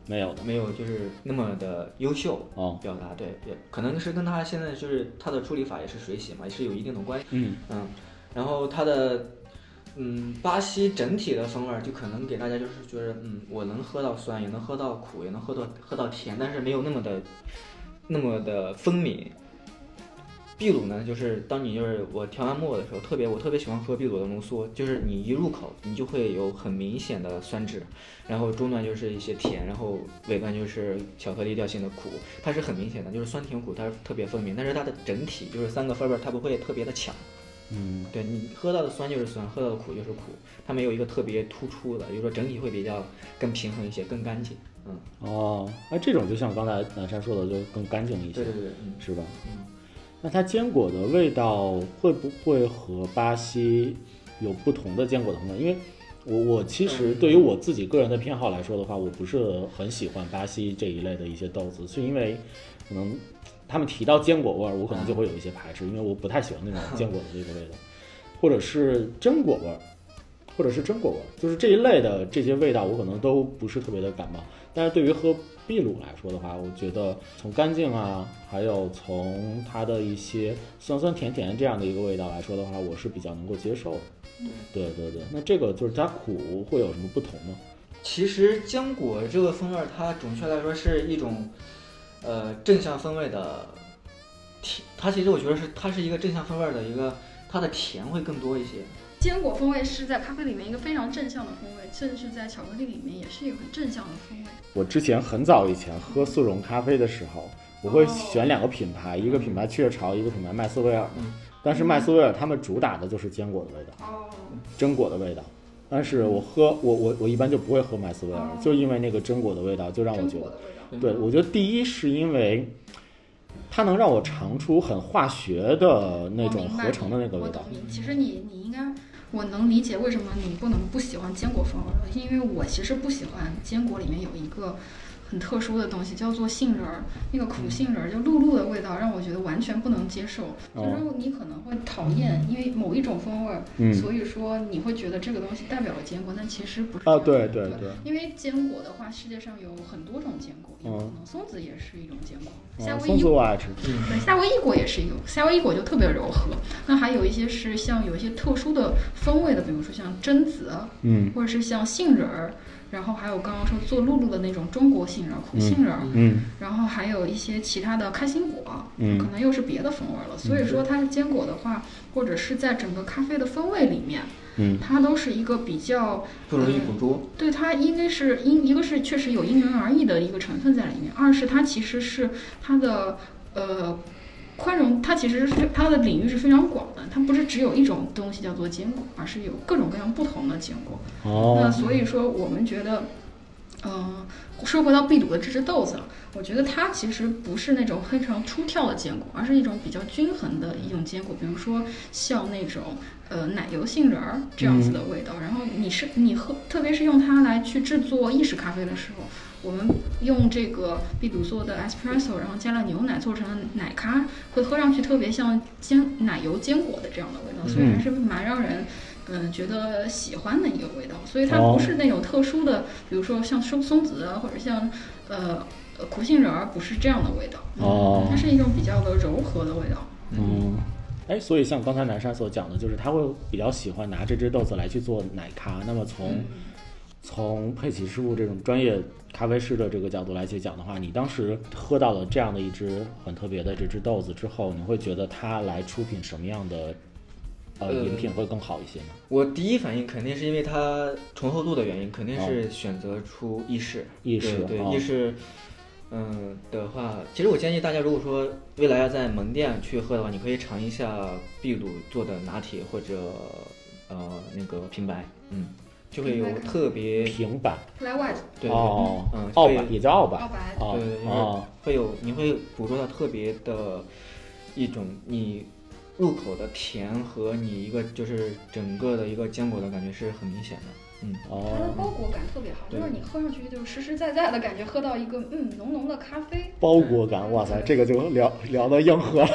没有的。没有就是那么的优秀。哦，表达对，也可能是跟它现在就是它的处理法也是水洗嘛，也是有一定的关系。嗯嗯，然后它的，嗯，巴西整体的风味儿就可能给大家就是觉得，嗯，我能喝到酸，也能喝到苦，也能喝到喝到甜，但是没有那么的那么的分明。秘鲁呢，就是当你就是我调完沫的时候，特别我特别喜欢喝秘鲁的浓缩，就是你一入口，你就会有很明显的酸质，然后中段就是一些甜，然后尾段就是巧克力调性的苦，它是很明显的，就是酸甜苦它是特别分明，但是它的整体就是三个风味儿它不会特别的强。嗯对你喝到的酸就是酸，喝到的苦就是苦，它没有一个特别突出的，就是说整体会比较更平衡一些，更干净。嗯，哦，那这种就像刚才南山说的，就更干净一些对，对对，嗯是吧？嗯。那它坚果的味道会不会和巴西有不同的坚果的风味？因为我我其实对于我自己个人的偏好来说的话，我不是很喜欢巴西这一类的一些豆子，是因为可能他们提到坚果味儿，我可能就会有一些排斥，因为我不太喜欢那种坚果的这个味道，或者是榛果味儿，或者是榛果味儿，就是这一类的这些味道，我可能都不是特别的感冒。但是对于喝秘鲁来说的话，我觉得从干净啊，还有从它的一些酸酸甜甜这样的一个味道来说的话，我是比较能够接受的。对对对，那这个就是它苦会有什么不同呢？其实浆果这个风味儿，它准确来说是一种，呃，正向风味的甜。它其实我觉得是它是一个正向风味儿的一个，它的甜会更多一些。坚果风味是在咖啡里面一个非常正向的风味，甚至在巧克力里面也是一个很正向的风味。我之前很早以前喝速溶咖啡的时候，我会选两个品牌，一个品牌雀巢，一个品牌麦斯威尔。嗯但是麦斯威尔他们主打的就是坚果的味道，哦，榛果的味道。但是我喝我我我一般就不会喝麦斯威尔，哦就因为那个榛果的味道，就让我觉得。对，我觉得第一是因为它能让我尝出很化学的那种合成的那个味道其实你你应该，我能理解为什么你不能不喜欢坚果风味了，因为我其实不喜欢坚果里面有一个很特殊的东西，叫做杏仁儿，那个苦杏仁儿就露露的味道，让我觉得完全不能接受。哦就是你可能会讨厌，因为某一种风味儿，嗯所以说你会觉得这个东西代表了坚果，但其实不是啊。对对对因为坚果的话，世界上有很多种坚果，有可嗯能松子也是一种坚果，夏啊，威夷松子我爱吃。对，夏威夷果也是一种，夏威夷果就特别柔和。那还有一些是像有一些特殊的风味的，比如说像榛子，嗯或者是像杏仁儿，然后还有刚刚说做露露的那种中国杏仁儿、苦杏仁儿，嗯然后还有一些其他的开心果，嗯可能又是别的风味儿了。所以说它是坚果的话，或者是在整个咖啡的风味里面，嗯它都是一个比较不容易捕捉。对它应该是因一个是确实有因人而异的一个成分在里面，二是它其实是它的呃宽容，它其实是它的领域是非常广的，它不是只有一种东西叫做坚果，而是有各种各样不同的坚果。那哦所以说我们觉得，嗯、说回到秘鲁的这只豆子，我觉得它其实不是那种非常出挑的坚果，而是一种比较均衡的一种坚果。比如说像那种呃奶油杏仁儿这样子的味道，然后你是你喝，特别是用它来去制作意式咖啡的时候，我们用这个秘鲁做的 espresso，然后加了牛奶做成了奶咖，会喝上去特别像坚奶油坚果的这样的味道，所以还是蛮让人。嗯，觉得喜欢的一个味道，所以它哦不是那种特殊的，比如说像松松子啊，或者像呃呃苦杏仁儿，不是这样的味道。嗯哦它是一种比较的柔和的味道。嗯，哎，所以像刚才南山所讲的，就是他会比较喜欢拿这只豆子来去做奶咖。那么从、从佩奇师傅这种专业咖啡师的这个角度来去讲的话，你当时喝到了这样的一只很特别的这只豆子之后，你会觉得它来出品什么样的呃呃饮品会更好一些呢？我第一反应肯定是因为它醇厚度的原因，肯定是选择出意式。意式对对，哦。意式，嗯的话，其实我建议大家，如果说未来要在门店去喝的话，你可以尝一下秘鲁做的拿铁或者呃那个平白，嗯，就会有特别平板。Fly White 对。哦，嗯会澳板也叫澳板澳白，哦对对，因为哦。会有你会捕捉到特别的一种你入口的甜和你一个就是整个的一个坚果的感觉是很明显的，嗯。它的哦，包裹感特别好，就是你喝上去就是实实在在的感觉，喝到一个嗯浓浓的咖啡，包裹感，哇塞，这个就聊聊到硬核了。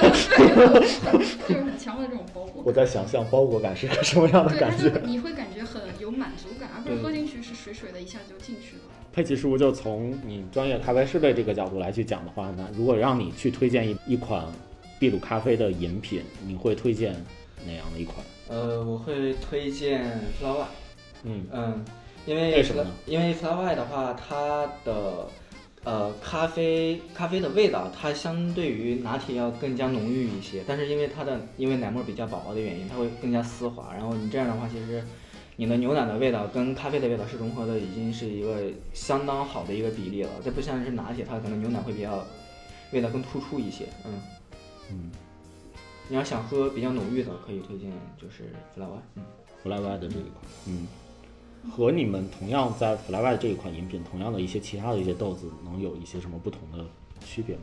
就是很强的这种包裹我。在想象包裹感是个什么样的感觉。你会感觉很有满足感，而不是喝进去是水水的，一下就进去了。佩奇师傅就从你专业咖啡师的这个角度来去讲的话呢，如果让你去推荐一一款秘鲁咖啡的饮品，你会推荐哪样的一款？呃，我会推荐 Flower。嗯嗯，因为为什么呢因为 Flower 的话，它的呃咖啡咖啡的味道，它相对于拿铁要更加浓郁一些。但是因为它的因为奶沫比较薄的原因，它会更加丝滑。然后你这样的话，其实你的牛奶的味道跟咖啡的味道是融合的，已经是一个相当好的一个比例了。这不像是拿铁，它可能牛奶会比较味道更突出一些。嗯，嗯你要想喝比较浓郁的，可以推荐就是 Flower。嗯。，Fly Y 的这一款，嗯，和你们同样在 Fly Y 这一款饮品同样的一些其他的一些豆子，能有一些什么不同的区别吗？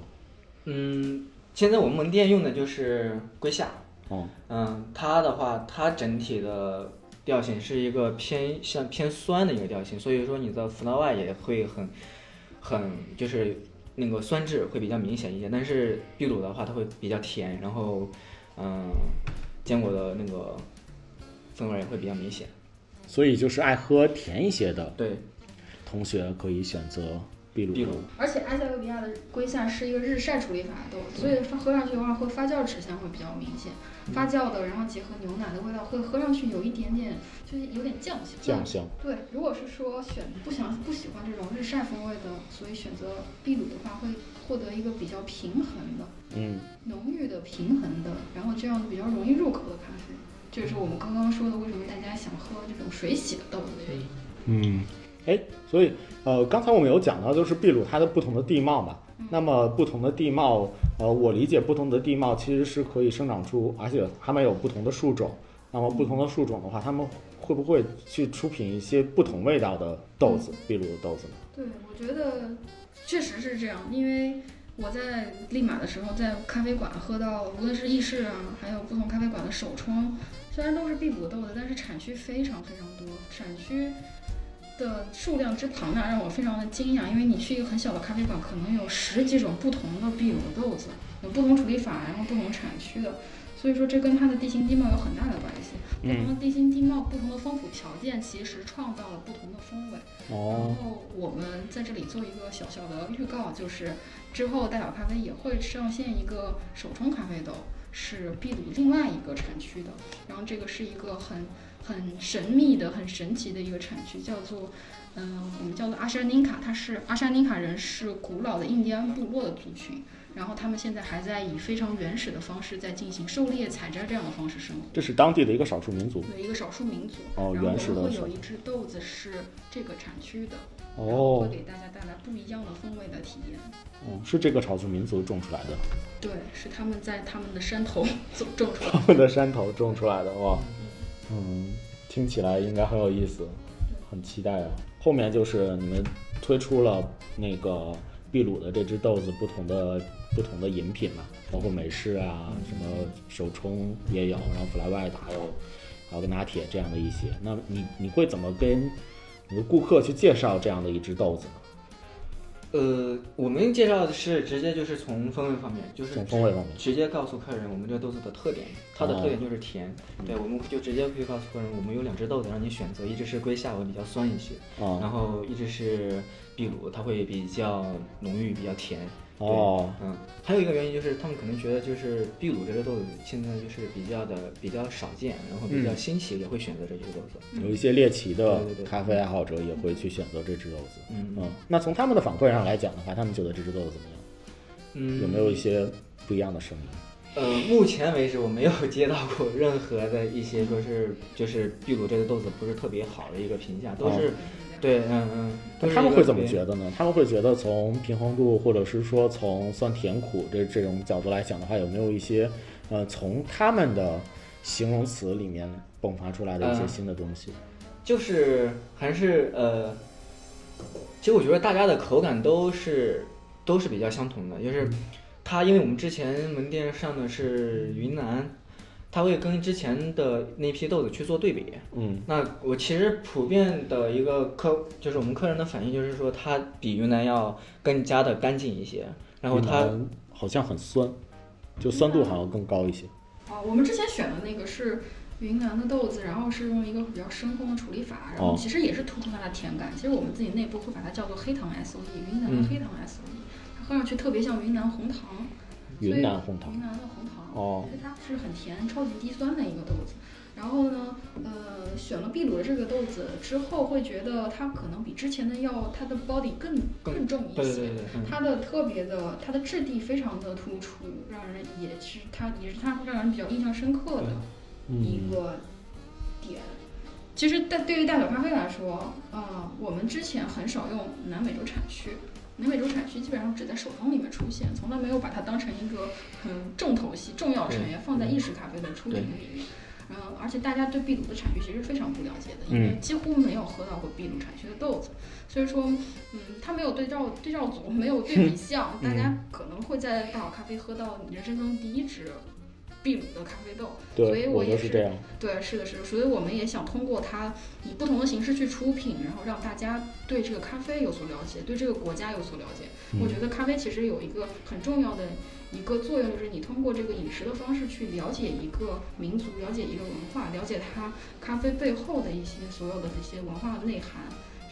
嗯，现在我们门店用的就是龟夏，哦，嗯，它的话，它整体的调性是一个偏像偏酸的一个调性，所以说你的 flower 也会很很就是那个酸质会比较明显一些，但是秘鲁的话，它会比较甜，然后嗯，坚果的那个风味也会比较明显。所以就是爱喝甜一些的对，同学可以选择秘鲁。秘鲁而且埃塞俄比亚的龟夏是一个日晒处理法的豆，所以发喝上去的话会发酵指向会比较明显，发酵的，然后结合牛奶的味道，会喝上去有一点点就是有点酱香。酱香，对，如果是说选不想不喜欢这种日晒风味的，所以选择秘鲁的话，会获得一个比较平衡的、嗯，浓郁的、平衡的，然后这样比较容易入口的咖啡。这也是我们刚刚说的，为什么大家想喝这种水洗的豆子的原因。嗯，哎，所以呃，刚才我们有讲到，就是秘鲁它的不同的地貌嘛。那么不同的地貌，呃，我理解不同的地貌其实是可以生长出，而且它们有不同的树种。那么不同的树种的话，它们会不会去出品一些不同味道的豆子，秘鲁的豆子呢？对，我觉得确实是这样，因为我在利马的时候，在咖啡馆喝到，无论是意式啊，还有不同咖啡馆的手冲，虽然都是秘鲁豆子，但是产区非常非常多，产区的数量之庞大让我非常的惊讶。因为你去一个很小的咖啡馆，可能有十几种不同的秘鲁的豆子，有不同处理法，然后不同产区的。所以说，这跟它的地形地貌有很大的关系。不同的地形地貌、不同的风土条件，其实创造了不同的风味。哦然，后我们在这里做一个小小的预告，就是之后大小咖啡也会上线一个手冲咖啡豆，是秘鲁另外一个产区的。然后这个是一个很很神秘的、很神奇的一个产区，叫做嗯、我们叫做阿山宁卡。它是阿山宁卡人是古老的印第安部落的族群，然后他们现在还在以非常原始的方式在进行狩猎、采摘这样的方式生活。这是当地的一个少数民族。对一个少数民族，哦原始的少我们会有一只豆子是这个产区的，哦会，给大家带来不一样的风味的体验。嗯，是这个少数民族种出来的，对，是他们在他们的山头 种种出来的他们的山头种出来的，哇，嗯，听起来应该很有意思，很期待啊。后面就是你们推出了那个秘鲁的这只豆子不同的不同的饮品嘛，包括美式啊，什么手冲也有，然后 fly white 还有还有个拿铁这样的一些。那你你会怎么跟你的顾客去介绍这样的一只豆子呢？呃，我们介绍的是直接就是从风味方面，就是从风味方面直接告诉客人我们这个豆子的特点，它的特点就是甜。对，我们就直接可以告诉客人，我们有两只豆子让你选择，一只是龟下文比较酸一些，啊、然后一只是秘鲁，它会比较浓郁，比较甜。哦，嗯，还有一个原因就是他们可能觉得就是秘鲁这个豆子现在就是比较的比较少见，然后比较嗯新奇，也会选择这只豆子。有一些猎奇的咖啡爱好者也会去选择这只豆子。嗯嗯，那从他们的反馈上来讲的话，他们觉得这只豆子怎么样？嗯，有没有一些不一样的声音？呃，目前为止我没有接到过任何的一些说是就是秘鲁这个豆子不是特别好的一个评价，都是、对，嗯嗯，那他们会怎么觉得呢？他们会觉得从平衡度，或者是说从酸甜苦这这种角度来讲的话，有没有一些呃从他们的形容词里面迸发出来的一些嗯新的东西？就是还是呃，其实我觉得大家的口感都是都是比较相同的，就是它因为我们之前门店上的是云南，它会跟之前的那批豆子去做对比。嗯那我其实普遍的一个客就是我们客人的反应就是说它比云南要更加的干净一些，然后它好像很酸，就酸度好像更高一些。哦，我们之前选的那个是云南的豆子，然后是用一个比较深烘的处理法，然后哦其实也是突出它的甜感。其实我们自己内部会把它叫做黑糖 S O E，云南的嗯黑糖 S O E，、它喝上去特别像云南红糖。云南红糖云南的红糖，哦它是很甜、超级低酸的一个豆子。然后呢，呃，选了秘鲁的这个豆子之后，会觉得它可能比之前的要它的 body 更更重一些。对对对它的特别的，它的质地非常的突出，让人也是它也是它让人比较印象深刻的一嗯个点。其实，但对于大小咖啡来说，啊、我们之前很少用南美洲产区，南美洲产区基本上只在手冲里面出现，从来没有把它当成一个很重头戏、重要成员放在意式咖啡的出品里面。嗯，而且大家对秘鲁的产区其实非常不了解的，因为嗯几乎没有喝到过秘鲁产区的豆子，所以说，嗯，它没有对照对照组，没有对比 项，大家可能会在大好咖啡喝到人生中第一支秘鲁的咖啡豆，所以，我我也就是这样。对，是的，是的，所以我们也想通过它以不同的形式去出品，然后让大家对这个咖啡有所了解，对这个国家有所了解。我嗯觉得咖啡其实有一个很重要的一个作用，就是你通过这个饮食的方式去了解一个民族，了解一个文化，了解它咖啡背后的一些所有的这些文化内涵，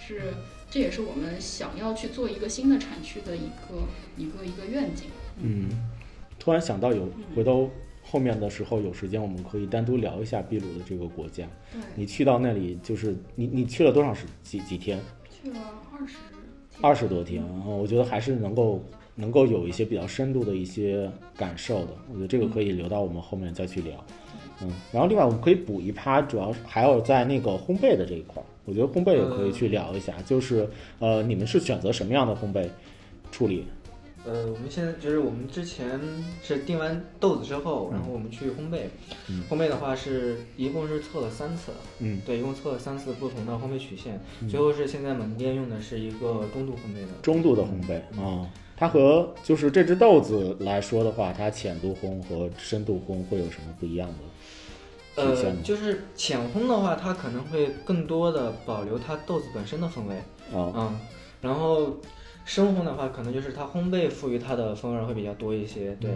是这也是我们想要去做一个新的产区的一个一个一个愿景。嗯，突然想到有回头后面的时候有时间，我们可以单独聊一下秘鲁的这个国家。对，你去到那里，就是你你去了多长时几几天？去了二十二十多天，然后我觉得还是能够能够有一些比较深度的一些感受的。我觉得这个可以留到我们后面再去聊。嗯，然后另外我们可以补一趴，主要是还有在那个烘焙的这一块儿，我觉得烘焙也可以去聊一下，就是呃，你们是选择什么样的烘焙处理？呃，我们现在就是我们之前是订完豆子之后，然后我们去烘焙。嗯烘焙的话是一共是测了三次，嗯对，一共测了三次不同的烘焙曲线，嗯最后是现在门店用的是一个中度烘焙的。中度的烘焙啊、它和就是这只豆子来说的话，它浅度烘和深度烘会有什么不一样的呃，？就是浅烘的话，它可能会更多的保留它豆子本身的风味，啊、嗯，然后深烘的话，可能就是它烘焙赋予它的风味会比较多一些，对，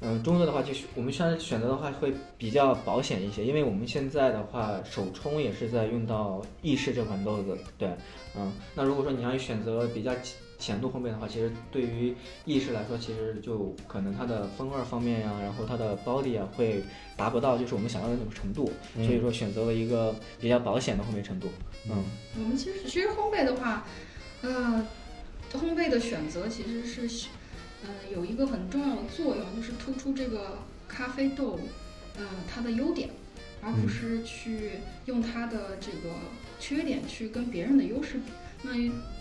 嗯，中度的话就是我们现在选择的话会比较保险一些，因为我们现在的话手冲也是在用到意式这款豆子，对，嗯，那如果说你要选择比较浅浅度烘焙的话，其实对于意式来说，其实就可能它的风味儿方面呀，然后它的 body 啊会达不到就是我们想要的那种程度，嗯。所以说选择了一个比较保险的烘焙程度，嗯。我们其实其实烘焙的话，呃，烘焙的选择其实是，呃，有一个很重要的作用，就是突出这个咖啡豆，呃，它的优点，而不是去用它的这个缺点去跟别人的优势比。那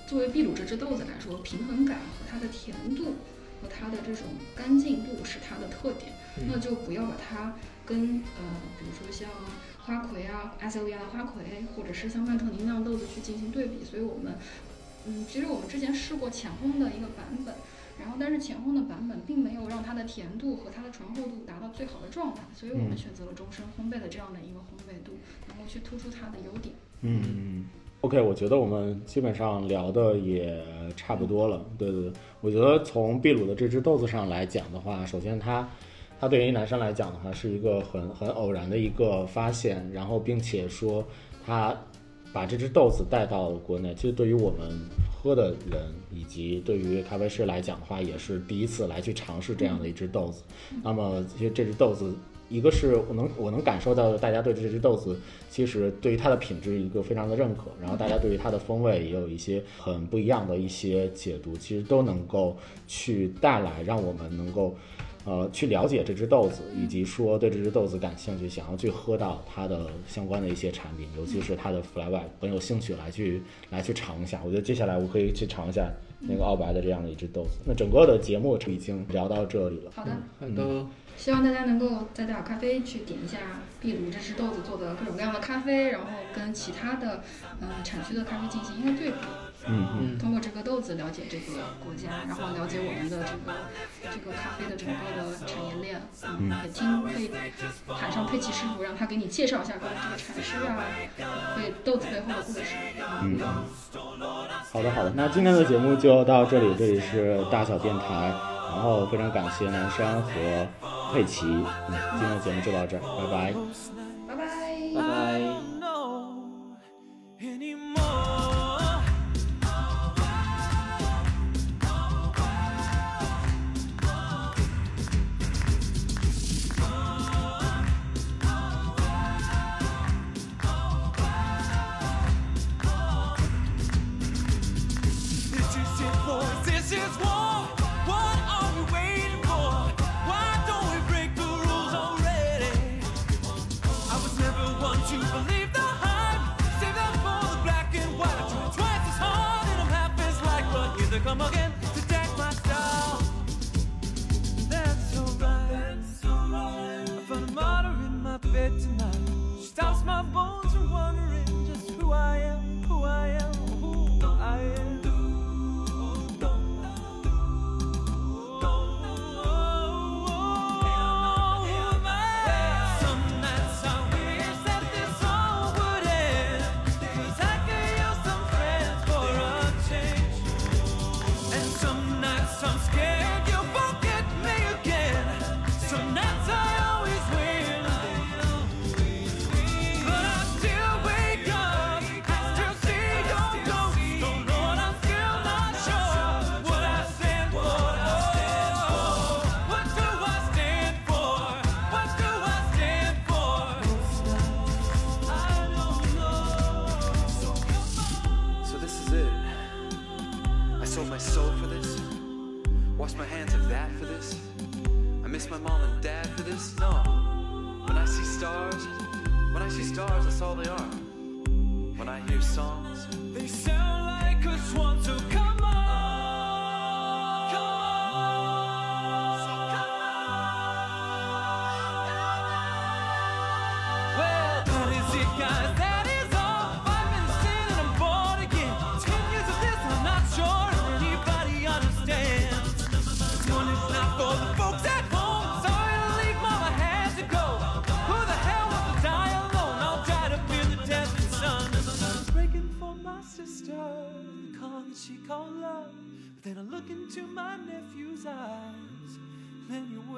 作为秘鲁这只豆子来说，平衡感和它的甜度和它的这种干净度是它的特点，嗯那就不要把它跟呃，比如说像花魁啊、埃塞俄比亚的花魁，或者是像曼特宁那样豆子去进行对比。所以我们，嗯，其实我们之前试过浅烘的一个版本，然后但是浅烘的版本并没有让它的甜度和它的醇厚度达到最好的状态，所以我们嗯选择了终身烘焙的这样的一个烘焙度，能够去突出它的优点。嗯，OK，我觉得我们基本上聊的也差不多了。对对对，我觉得从秘鲁的这只豆子上来讲的话，首先它它对于男生来讲的话是一个很很偶然的一个发现，然后并且说它把这只豆子带到国内，其实对于我们喝的人以及对于咖啡师来讲的话，也是第一次来去尝试这样的一只豆子。那么其实这只豆子。一个是我能我能感受到大家对这只豆子，其实对于它的品质一个非常的认可，然后大家对于它的风味也有一些很不一样的一些解读，其实都能够去带来让我们能够，呃，去了解这只豆子，以及说对这只豆子感兴趣，想要去喝到它的相关的一些产品，尤其是它的 fly white，很有兴趣来去来去尝一下。我觉得接下来我可以去尝一下那个澳白的这样的一只豆子。那整个的节目已经聊到这里了。好的，好的。希望大家能够在大小咖啡去点一下秘鲁这只豆子做的各种各样的咖啡，然后跟其他的嗯产区的咖啡进行一个对比。嗯嗯。通过这个豆子了解这个国家，然后了解我们的这个这个咖啡的整个的产业链。嗯。也听佩喊上佩奇师傅，让他给你介绍一下关于这个产师啊，对豆子背后的故事。嗯。好的好的，那今天的节目就到这里，这里是大小电台，然后非常感谢南山和。佩奇，嗯，今天的节目就到这儿，拜拜，拜拜，拜拜。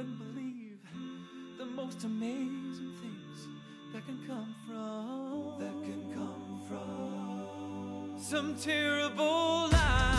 wouldn't believe the most amazing things that can come from that can come from some terrible lie.